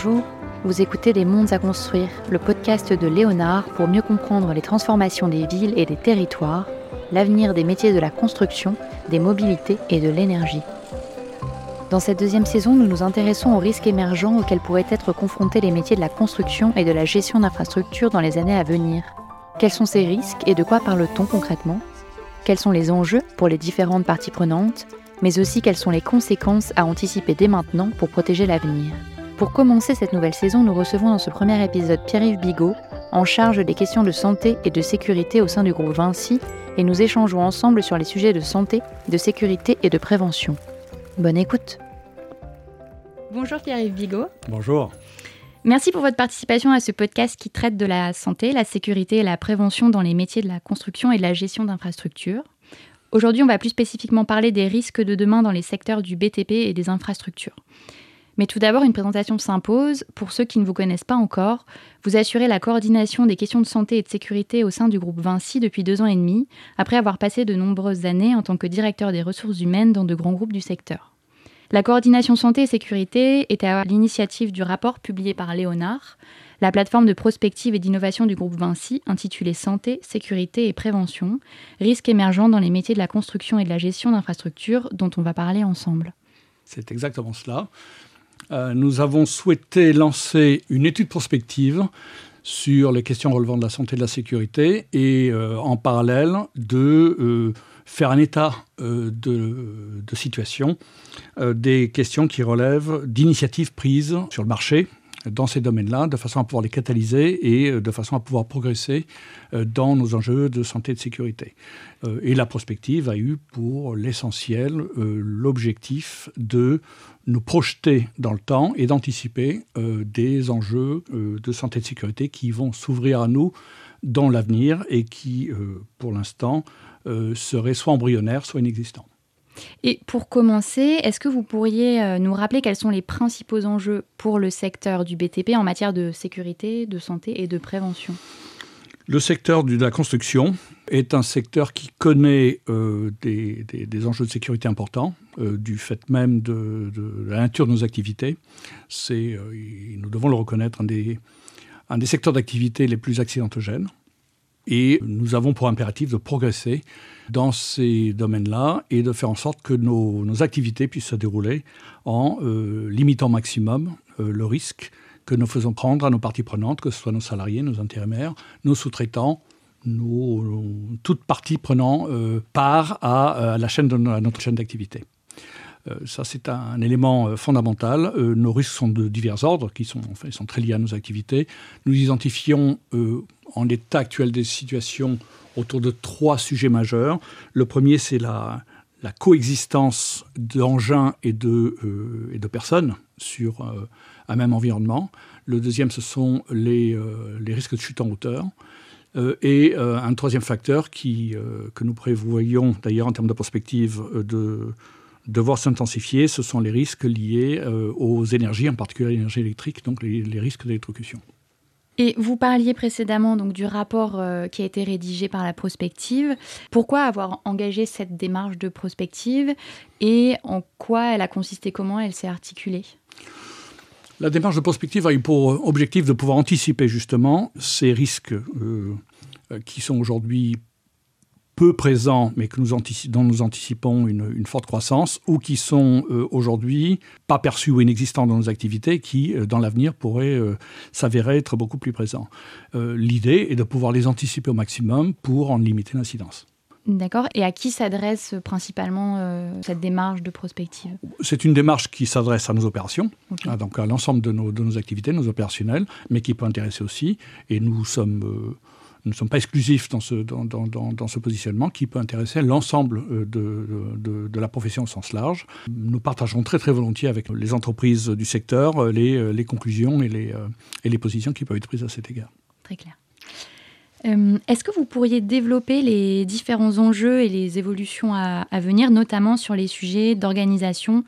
Bonjour, vous écoutez Les Mondes à construire, le podcast de Léonard pour mieux comprendre les transformations des villes et des territoires, l'avenir des métiers de la construction, des mobilités et de l'énergie. Dans cette deuxième saison, nous nous intéressons aux risques émergents auxquels pourraient être confrontés les métiers de la construction et de la gestion d'infrastructures dans les années à venir. Quels sont ces risques et de quoi parle-t-on concrètement? Quels sont les enjeux pour les différentes parties prenantes? Mais aussi quelles sont les conséquences à anticiper dès maintenant pour protéger l'avenir? Pour commencer cette nouvelle saison, nous recevons dans ce premier épisode Pierre-Yves Bigot, en charge des questions de santé et de sécurité au sein du groupe Vinci, et nous échangeons ensemble sur les sujets de santé, de sécurité et de prévention. Bonne écoute. Bonjour Pierre-Yves Bigot. Bonjour. Merci pour votre participation à ce podcast qui traite de la santé, la sécurité et la prévention dans les métiers de la construction et de la gestion d'infrastructures. Aujourd'hui, on va plus spécifiquement parler des risques de demain dans les secteurs du BTP et des infrastructures. Mais tout d'abord, une présentation s'impose. Pour ceux qui ne vous connaissent pas encore, vous assurez la coordination des questions de santé et de sécurité au sein du groupe Vinci depuis deux ans et demi, après avoir passé de nombreuses années en tant que directeur des ressources humaines dans de grands groupes du secteur. La coordination santé et sécurité était à l'initiative du rapport publié par Léonard, la plateforme de prospective et d'innovation du groupe Vinci, intitulée Santé, sécurité et prévention, risques émergents dans les métiers de la construction et de la gestion d'infrastructures, dont on va parler ensemble. C'est exactement cela. Euh, nous avons souhaité lancer une étude prospective sur les questions relevant de la santé et de la sécurité et euh, en parallèle de euh, faire un état de, situation des questions qui relèvent d'initiatives prises sur le marché dans ces domaines-là, de façon à pouvoir les catalyser et de façon à pouvoir progresser dans nos enjeux de santé et de sécurité. Et la prospective a eu pour l'essentiel l'objectif de nous projeter dans le temps et d'anticiper euh, des enjeux euh, de santé et de sécurité qui vont s'ouvrir à nous dans l'avenir et qui, euh, pour l'instant, seraient soit embryonnaires, soit inexistants. Et pour commencer, est-ce que vous pourriez nous rappeler quels sont les principaux enjeux pour le secteur du BTP en matière de sécurité, de santé et de prévention? Le secteur de la construction est un secteur qui connaît euh, des, enjeux de sécurité importants, euh, du fait même de, la nature de nos activités. C'est, euh, nous devons le reconnaître, un des secteurs d'activité les plus accidentogènes. Et nous avons pour impératif de progresser dans ces domaines-là et de faire en sorte que nos, nos activités puissent se dérouler en limitant au maximum le risque que nous faisons prendre à nos parties prenantes, que ce soit nos salariés, nos intérimaires, nos sous-traitants, nos, toutes parties prenant euh, part à, la chaîne de, notre chaîne d'activité. Euh, ça, c'est un, élément euh, fondamental. nos risques sont de divers ordres, qui sont, enfin, sont très liés à nos activités. Nous identifions en l'état actuel des situations autour de trois sujets majeurs. Le premier, c'est la, coexistence d'engins et de, et de personnes sur un même environnement. Le deuxième, ce sont les, euh, les risques de chute en hauteur. Euh, et euh, un troisième facteur qui, que nous prévoyons d'ailleurs en termes de perspective de devoir s'intensifier, ce sont les risques liés aux énergies, en particulier l'énergie électrique, donc les, les risques d'électrocution. Et vous parliez précédemment donc du rapport qui a été rédigé par la prospective. Pourquoi avoir engagé cette démarche de prospective et en quoi elle a consisté, comment elle s'est articulée? La démarche de prospective a eu pour objectif de pouvoir anticiper justement ces risques euh, euh, qui sont aujourd'hui peu présents, mais que nous dont nous anticipons une, forte croissance, ou qui sont euh, aujourd'hui pas perçus ou inexistants dans nos activités, qui, dans l'avenir, pourraient s'avérer être beaucoup plus présents. L'idée est de pouvoir les anticiper au maximum pour en limiter l'incidence. D'accord. Et à qui s'adresse principalement euh, cette démarche de prospective? C'est une démarche qui s'adresse à nos opérations, hein, donc à l'ensemble de nos, de nos, activités, nos opérationnels, mais qui peut intéresser aussi, et nous sommes... Euh, nous ne sommes pas exclusifs dans ce, positionnement qui peut intéresser l'ensemble euh, de, la profession au sens large. Nous partageons très très volontiers avec les entreprises du secteur les, les conclusions et les, positions qui peuvent être prises à cet égard. Très clair. Euh, est-ce que vous pourriez développer les différents enjeux et les évolutions à, venir, notamment sur les sujets d'organisation,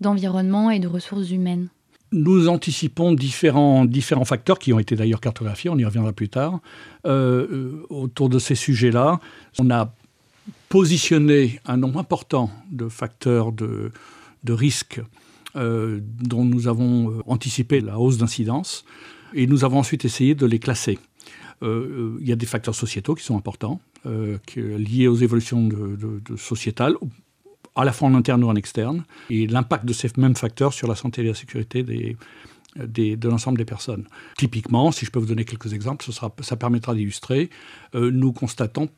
d'environnement et de ressources humaines? Nous anticipons différents, différents facteurs qui ont été d'ailleurs cartographiés, on y reviendra plus tard. Euh, euh, autour de ces sujets-là, on a positionné un nombre important de facteurs de, de risques dont nous avons anticipé la hausse d'incidence. Et nous avons ensuite essayé de les classer. il y a des facteurs sociétaux qui sont importants, liés aux évolutions sociétales, à la fois en interne ou en externe, et l'impact de ces mêmes facteurs sur la santé et la sécurité des, de l'ensemble des personnes. Typiquement, si je peux vous donner quelques exemples, ce sera, ça permettra d'illustrer, euh, nous constatons,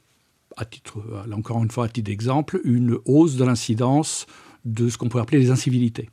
à titre, encore une fois à titre d'exemple, une hausse de l'incidence de ce qu'on pourrait appeler les incivilités.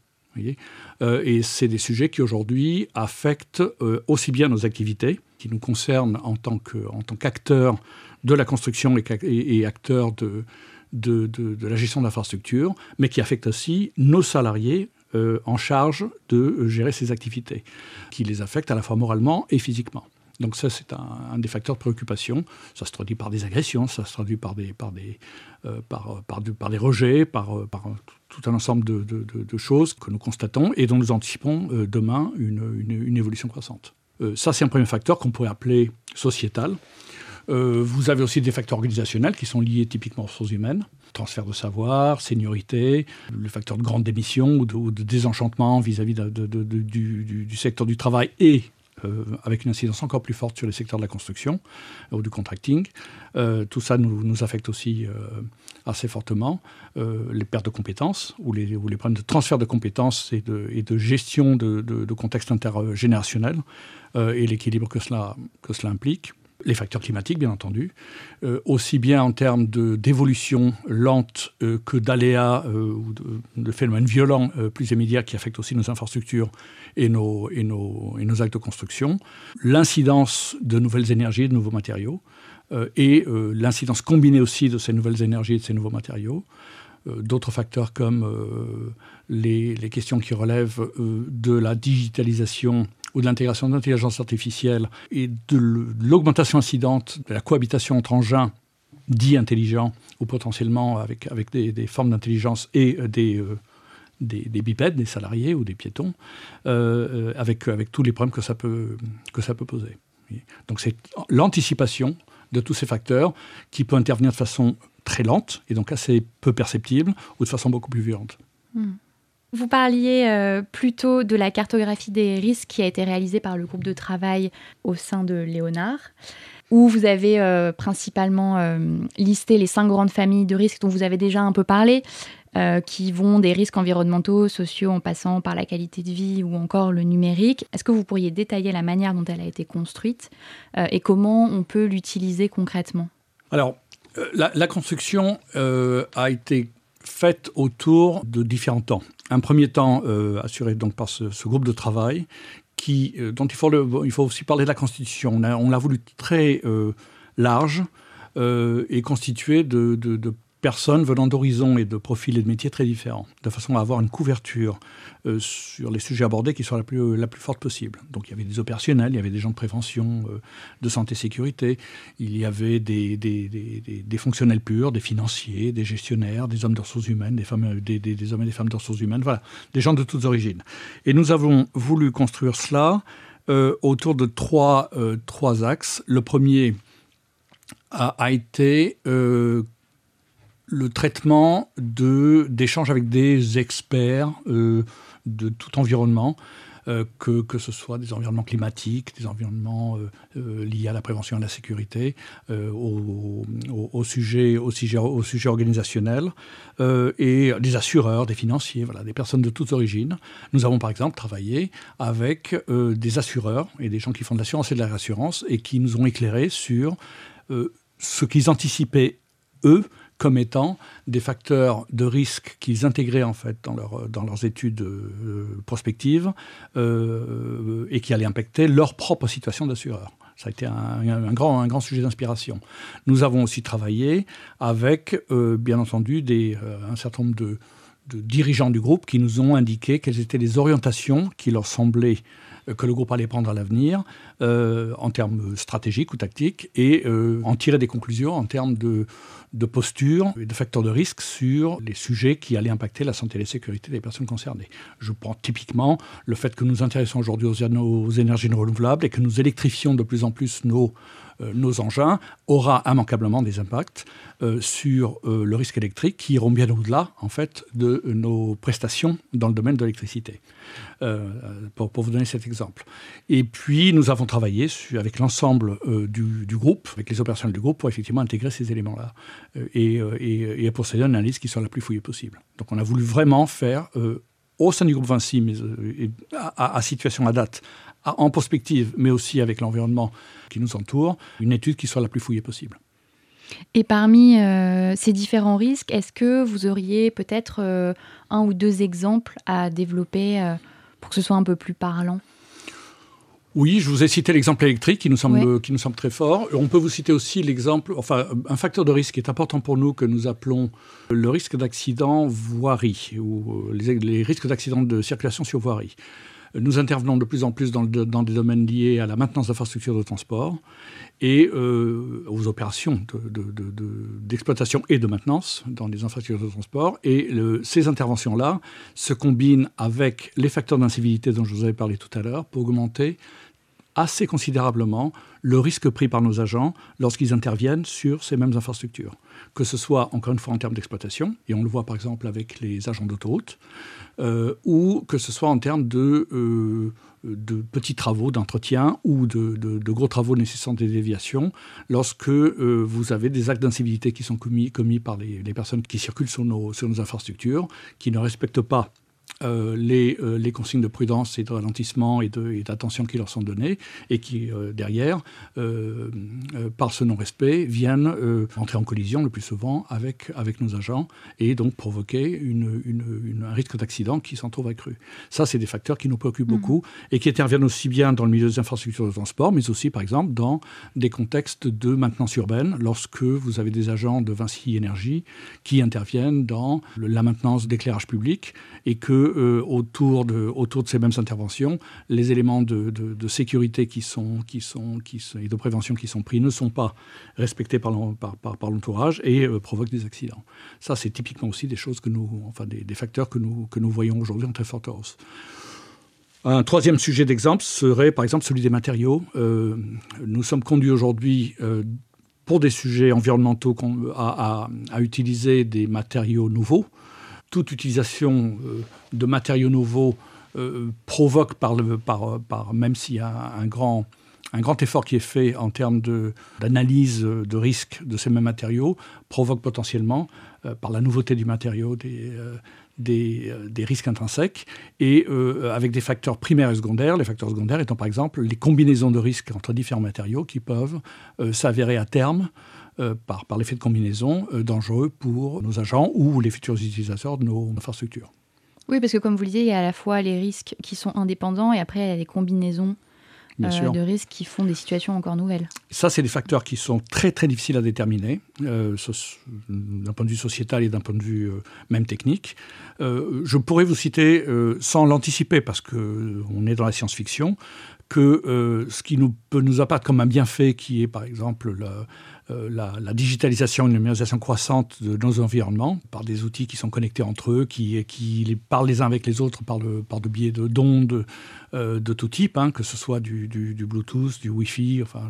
Euh, et c'est des sujets qui aujourd'hui affectent euh, aussi bien nos activités, qui nous concernent en tant qu'acteurs de la construction et, et acteurs de, de, de, la gestion d'infrastructures, mais qui affectent aussi nos salariés euh, en charge de gérer ces activités, qui les affectent à la fois moralement et physiquement. Donc ça, c'est un, des facteurs de préoccupation. Ça se traduit par des agressions, ça se traduit par des, par des, euh, par, par, des rejets, par, par tout un ensemble de, de, choses que nous constatons et dont nous anticipons euh, demain une, une, une, évolution croissante. ça, c'est un premier facteur qu'on pourrait appeler sociétal. Euh, vous avez aussi des facteurs organisationnels qui sont liés typiquement aux ressources humaines. Transfert de savoir, seniorité, le facteur de grande démission ou de, désenchantement vis-à-vis du, secteur du travail et euh, avec une incidence encore plus forte sur les secteurs de la construction euh, ou du contracting. tout ça nous, affecte aussi assez fortement. les pertes de compétences ou les, problèmes de transfert de compétences et de, et de gestion de, contexte intergénérationnel et l'équilibre que cela, que cela implique les facteurs climatiques, bien entendu, euh, aussi bien en termes d'évolution lente euh, que d'aléas euh, ou de, phénomènes violents plus immédiats qui affectent aussi nos infrastructures et nos, et nos, et nos actes de construction, l'incidence de nouvelles énergies de nouveaux matériaux, et l'incidence combinée aussi de ces nouvelles énergies et de ces nouveaux matériaux, d'autres facteurs comme les, les, questions qui relèvent de la digitalisation ou de l'intégration d'intelligence artificielle et de l'augmentation incidente de la cohabitation entre engins dits intelligents ou potentiellement avec, avec des, formes d'intelligence et euh, des, euh, des, des, bipèdes, des salariés ou des piétons, euh, avec, avec tous les problèmes que ça peut, que ça peut poser. Donc c'est l'anticipation de tous ces facteurs qui peut intervenir de façon très lente et donc assez peu perceptible ou de façon beaucoup plus violente. Hmm. Vous parliez euh, plutôt de la cartographie des risques qui a été réalisée par le groupe de travail au sein de Léonard, où vous avez euh, principalement euh, listé les cinq grandes familles de risques dont vous avez déjà un peu parlé, qui vont des risques environnementaux, sociaux, en passant par la qualité de vie ou encore le numérique. Est-ce que vous pourriez détailler la manière dont elle a été construite et comment on peut l'utiliser concrètement? Alors, la, la, construction a été faite autour de différents temps. Un premier temps euh, assuré donc par ce, groupe de travail, qui, euh, dont il faut, aussi parler de la Constitution. On l'a voulu très euh, large et constitué de personnes venant d'horizons et de profils et de métiers très différents, de façon à avoir une couverture euh, sur les sujets abordés qui soit la plus, forte possible. Donc il y avait des opérationnels, il y avait des gens de prévention, euh, de santé-sécurité, il y avait des, fonctionnels purs, des financiers, des gestionnaires, des hommes de ressources humaines, des, femmes, des, hommes et des femmes de ressources humaines, voilà, des gens de toutes origines. Et nous avons voulu construire cela euh, autour de trois, axes. Le premier a été le traitement d'échanges avec des experts euh, de tout environnement, euh, que, ce soit des environnements climatiques, des environnements euh, liés à la prévention et à la sécurité, au, au, sujet, organisationnel, et des assureurs, des financiers, voilà, des personnes de toutes origines. Nous avons par exemple travaillé avec des assureurs et des gens qui font de l'assurance et de la réassurance et qui nous ont éclairé sur ce qu'ils anticipaient, eux, comme étant des facteurs de risque qu'ils intégraient en fait dans, leur, dans leurs études euh, prospectives euh, et qui allaient impacter leur propre situation d'assureur. Ça a été un, grand, sujet d'inspiration. Nous avons aussi travaillé avec, euh, bien entendu, un certain nombre de, dirigeants du groupe qui nous ont indiqué quelles étaient les orientations qui leur semblaient que le groupe allait prendre à l'avenir en termes stratégiques ou tactiques et en tirer des conclusions en termes de, de posture et de facteurs de risque sur les sujets qui allaient impacter la santé et la sécurité des personnes concernées. Je prends typiquement le fait que nous intéressons aujourd'hui aux, aux énergies renouvelables et que nous électrifions de plus en plus nos euh, nos engins aura immanquablement des impacts euh, sur euh, le risque électrique qui iront bien au-delà en fait de nos prestations dans le domaine de l'électricité. Pour, vous donner cet exemple. Et puis nous avons travaillé avec l'ensemble du, groupe, avec les opérationnels du groupe, pour effectivement intégrer ces éléments-là et, et, et, procéder à une analyse qui soit la plus fouillée possible. Donc on a voulu vraiment faire au sein du groupe Vinci, mais à, à, situation à date, en perspective, mais aussi avec l'environnement qui nous entoure, une étude qui soit la plus fouillée possible. Et parmi euh, ces différents risques, est-ce que vous auriez peut-être euh, un ou deux exemples à développer euh, pour que ce soit un peu plus parlant? Oui, je vous ai cité l'exemple électrique qui nous, semble, qui nous semble très fort. On peut vous citer aussi l'exemple, enfin, un facteur de risque qui est important pour nous que nous appelons le risque d'accident voirie ou les, les risques d'accident de circulation sur voirie. Nous intervenons de plus en plus dans, des domaines liés à la maintenance d'infrastructures de transport et euh, aux opérations d'exploitation de, et de maintenance dans les infrastructures de transport. Et ces interventions-là se combinent avec les facteurs d'incivilité dont je vous avais parlé tout à l'heure pour augmenter assez considérablement le risque pris par nos agents lorsqu'ils interviennent sur ces mêmes infrastructures. Que ce soit, encore une fois, en termes d'exploitation, et on le voit par exemple avec les agents d'autoroute, euh, ou que ce soit en termes de, euh, petits travaux d'entretien ou de, gros travaux nécessitant des déviations, lorsque euh, vous avez des actes d'incivilité qui sont commis, par les, personnes qui circulent sur nos infrastructures, qui ne respectent pas euh, les, euh, les, consignes de prudence et de ralentissement et d'attention qui leur sont données et qui, euh, derrière, par ce non-respect, viennent entrer en collision le plus souvent avec, avec nos agents et donc provoquer une, une, un risque d'accident qui s'en trouve accru. Ça, c'est des facteurs qui nous préoccupent mmh. beaucoup et qui interviennent aussi bien dans le milieu des infrastructures de transport, mais aussi, par exemple, dans des contextes de maintenance urbaine, lorsque vous avez des agents de Vinci Énergie qui interviennent dans la maintenance d'éclairage public et que euh, autour, de, autour de ces mêmes interventions, les éléments de, sécurité qui sont, qui sont, qui et de prévention qui sont pris ne sont pas respectés par, par, l'entourage et euh, provoquent des accidents. Ça, c'est typiquement aussi des choses que nous, enfin des, facteurs que nous, que nous voyons aujourd'hui en très forte hausse. Un troisième sujet d'exemple serait par exemple celui des matériaux. Euh, nous sommes conduits aujourd'hui pour des sujets environnementaux à, à, utiliser des matériaux nouveaux toute utilisation euh, de matériaux nouveaux euh, provoque, par même s'il y a un grand, effort qui est fait en termes d'analyse de, risque de ces mêmes matériaux, provoque potentiellement, euh, par la nouveauté du matériau, des, risques intrinsèques, et avec des facteurs primaires et secondaires, les facteurs secondaires étant par exemple les combinaisons de risques entre différents matériaux qui peuvent s'avérer à terme euh, par, par l'effet de combinaison euh, dangereux pour nos agents ou les futurs utilisateurs de nos infrastructures. Oui, parce que comme vous le disiez, il y a à la fois les risques qui sont indépendants et après il y a les combinaisons euh, de risques qui font des situations encore nouvelles. Ça, c'est des facteurs qui sont très très difficiles à déterminer, d'un point de vue sociétal et d'un point de vue même technique. je pourrais vous citer, sans l'anticiper, parce qu'on est dans la science-fiction, que ce qui nous, peut nous apparaître comme un bienfait, qui est par exemple euh, la, digitalisation et une numérisation croissante de nos environnements par des outils qui sont connectés entre eux, qui, qui parlent les uns avec les autres par le, par biais d'ondes euh, de tout type, hein, que ce soit du, Bluetooth, du Wi-Fi, enfin,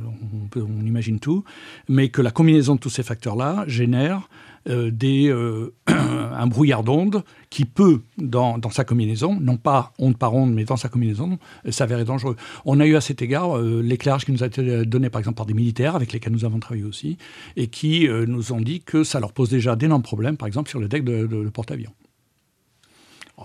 on, on, imagine tout, mais que la combinaison de tous ces facteurs-là génère euh, euh, un brouillard d'ondes qui peut, dans, sa combinaison, non pas onde par onde, mais dans sa combinaison, s'avérer dangereux. On a eu à cet égard l'éclairage qui nous a été donné par exemple par des militaires avec lesquels nous avons travaillé aussi, et qui nous ont dit que ça leur pose déjà d'énormes problèmes, par exemple sur le deck de, de porte-avions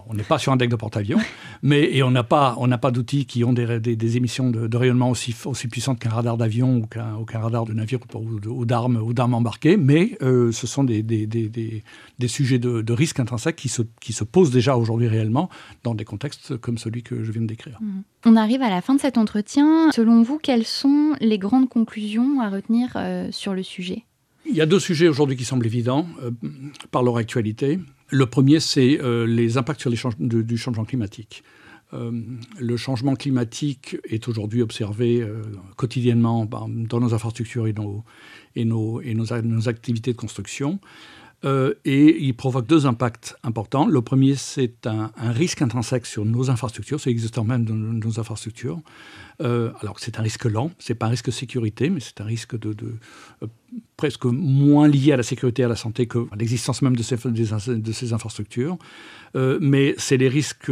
on n'est pas sur un deck de porte-avions, mais et on n'a pas, pas d'outils qui ont des, des, émissions de, rayonnement aussi, aussi puissantes qu'un radar d'avion ou qu'un radar de navire ou, d'armes ou d'armes embarquées, mais euh, ce sont des, des sujets de, risque intrinsèque qui se, qui se posent déjà aujourd'hui réellement dans des contextes comme celui que je viens de décrire. Mmh. On arrive à la fin de cet entretien. Selon vous, quelles sont les grandes conclusions à retenir euh, sur le sujet? Il y a deux sujets aujourd'hui qui semblent évidents euh, par leur actualité. Le premier, c'est euh, les impacts sur les du changement climatique. le changement climatique est aujourd'hui observé quotidiennement dans nos infrastructures et nos, et nos, et nos activités de construction. Euh, et il provoque deux impacts importants. Le premier, c'est un, risque intrinsèque sur nos infrastructures, c'est existant même dans nos infrastructures. Euh, alors c'est un risque lent, c'est pas un risque de sécurité, mais c'est un risque de, euh, presque moins lié à la sécurité et à la santé que l'existence même de ces, de ces infrastructures. mais c'est les risques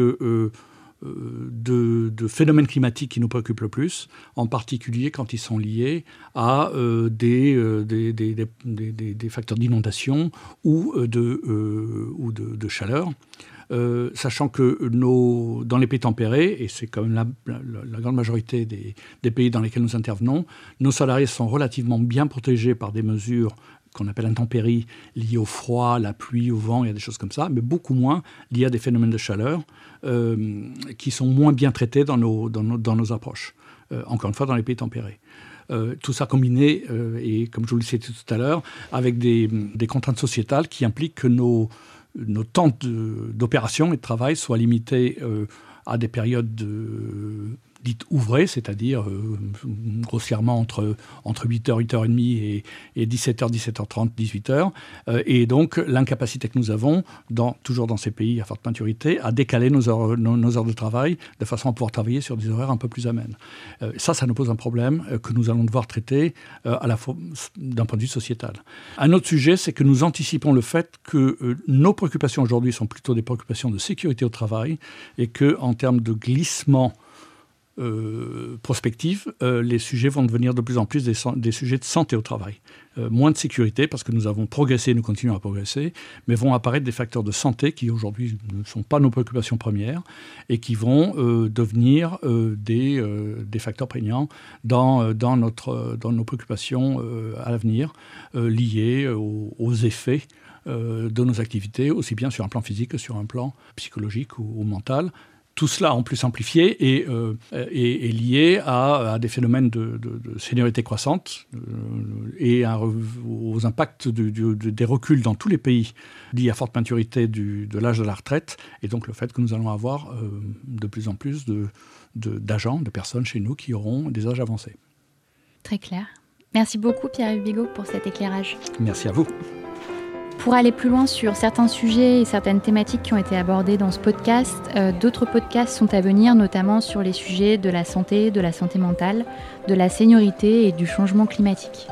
de, phénomènes climatiques qui nous préoccupent le plus, en particulier quand ils sont liés à euh, euh, des, facteurs d'inondation ou, euh, de, ou de, chaleur. sachant que nos, dans les pays tempérés, et c'est quand même la, grande majorité des, pays dans lesquels nous intervenons, nos salariés sont relativement bien protégés par des mesures qu'on appelle intempéries liées au froid, la pluie, au vent, il y a des choses comme ça, mais beaucoup moins liées à des phénomènes de chaleur euh, qui sont moins bien traités dans nos, dans nos, approches. Euh, encore une fois, dans les pays tempérés. Euh, tout ça combiné, et comme je vous le disais tout à l'heure, avec des, contraintes sociétales qui impliquent que nos, nos temps d'opération et de travail soient limités à des périodes de dite ouvrée, c'est-à-dire euh, grossièrement entre, entre 8h, 8h30 et, et 17h, 17h30, 18h. et donc l'incapacité que nous avons, dans, toujours dans ces pays à forte maturité, à décaler nos heures, nos, heures de travail de façon à pouvoir travailler sur des horaires un peu plus amènes. Euh, ça, ça nous pose un problème euh, que nous allons devoir traiter à la d'un point de vue sociétal. Un autre sujet, c'est que nous anticipons le fait que nos préoccupations aujourd'hui sont plutôt des préoccupations de sécurité au travail et que en termes de glissement euh, prospective, euh, les sujets vont devenir de plus en plus des, sujets de santé au travail. Euh, moins de sécurité, parce que nous avons progressé, nous continuons à progresser, mais vont apparaître des facteurs de santé qui aujourd'hui ne sont pas nos préoccupations premières et qui vont devenir des, facteurs prégnants dans, nos préoccupations à l'avenir, liés aux, effets de nos activités, aussi bien sur un plan physique que sur un plan psychologique ou mental, tout cela en plus simplifié et, euh, lié à, des phénomènes de, de, seniorité croissante euh, et aux impacts des reculs dans tous les pays liés à forte maturité de l'âge de la retraite et donc le fait que nous allons avoir euh, de plus en plus d'agents, de, personnes chez nous qui auront des âges avancés. Très clair. Merci beaucoup Pierre Bigot pour cet éclairage. Merci à vous. Pour aller plus loin sur certains sujets et certaines thématiques qui ont été abordées dans ce podcast, euh, d'autres podcasts sont à venir, notamment sur les sujets de la santé, de la santé mentale, de la seniorité et du changement climatique.